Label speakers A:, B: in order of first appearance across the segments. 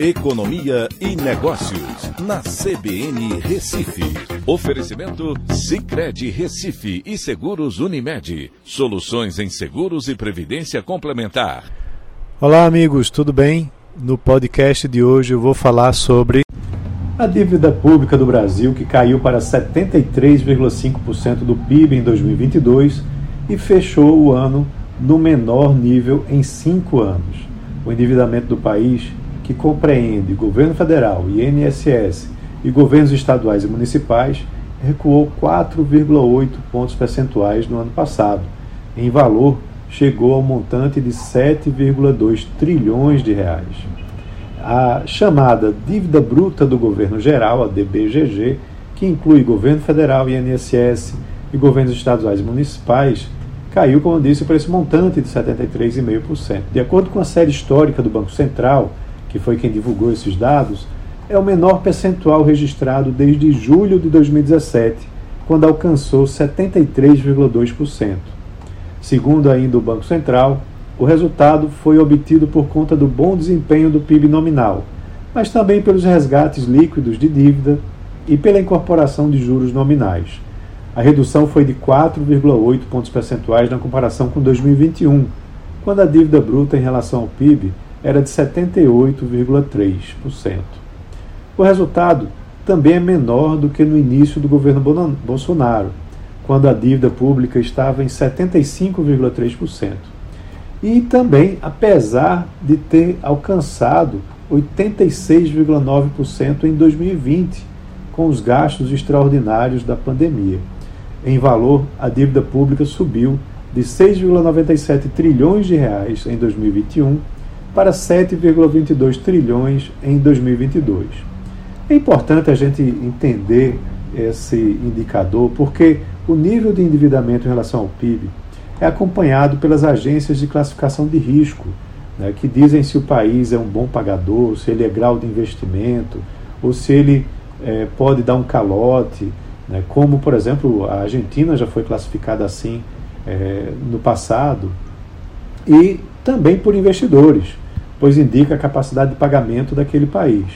A: Economia e Negócios, na CBN Recife. Oferecimento Cicred Recife e Seguros Unimed. Soluções em seguros e previdência complementar.
B: Olá, amigos, tudo bem? No podcast de hoje eu vou falar sobre a dívida pública do Brasil, que caiu para 73,5% do PIB em 2022 e fechou o ano no menor nível em cinco anos. O endividamento do país que compreende governo federal, INSS e governos estaduais e municipais, recuou 4,8 pontos percentuais no ano passado. Em valor, chegou ao montante de 7,2 trilhões de reais. A chamada dívida bruta do governo geral, a DBGG, que inclui governo federal, INSS e governos estaduais e municipais, caiu, como disse, para esse montante de 73,5%. De acordo com a série histórica do Banco Central, que foi quem divulgou esses dados, é o menor percentual registrado desde julho de 2017, quando alcançou 73,2%. Segundo ainda o Banco Central, o resultado foi obtido por conta do bom desempenho do PIB nominal, mas também pelos resgates líquidos de dívida e pela incorporação de juros nominais. A redução foi de 4,8 pontos percentuais na comparação com 2021, quando a dívida bruta em relação ao PIB era de 78,3%. O resultado também é menor do que no início do governo Bolsonaro, quando a dívida pública estava em 75,3%. E também, apesar de ter alcançado 86,9% em 2020, com os gastos extraordinários da pandemia. Em valor, a dívida pública subiu de 6,97 trilhões de reais em 2021 para 7,22 trilhões em 2022. É importante a gente entender esse indicador porque o nível de endividamento em relação ao PIB é acompanhado pelas agências de classificação de risco, né, que dizem se o país é um bom pagador, se ele é grau de investimento, ou se ele é, pode dar um calote, né, como, por exemplo, a Argentina já foi classificada assim é, no passado, e também por investidores pois indica a capacidade de pagamento daquele país.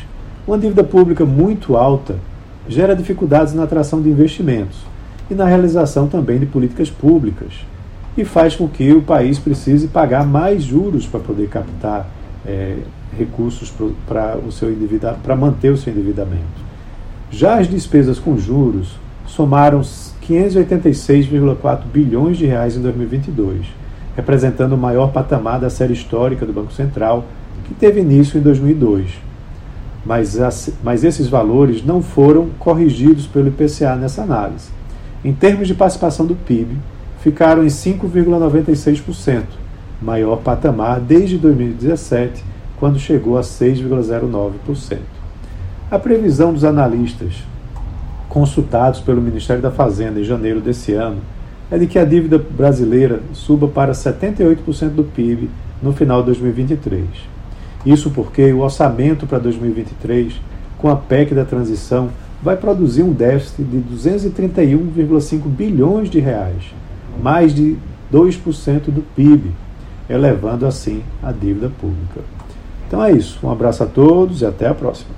B: Uma dívida pública muito alta gera dificuldades na atração de investimentos e na realização também de políticas públicas, e faz com que o país precise pagar mais juros para poder captar é, recursos para o seu para manter o seu endividamento. Já as despesas com juros somaram 586,4 bilhões de reais em 2022 representando o maior patamar da série histórica do Banco Central, que teve início em 2002. Mas, as, mas esses valores não foram corrigidos pelo IPCA nessa análise. Em termos de participação do PIB, ficaram em 5,96%, maior patamar desde 2017, quando chegou a 6,09%. A previsão dos analistas consultados pelo Ministério da Fazenda em janeiro desse ano é de que a dívida brasileira suba para 78% do PIB no final de 2023. Isso porque o orçamento para 2023, com a PEC da transição, vai produzir um déficit de 231,5 bilhões de reais, mais de 2% do PIB, elevando assim a dívida pública. Então é isso. Um abraço a todos e até a próxima.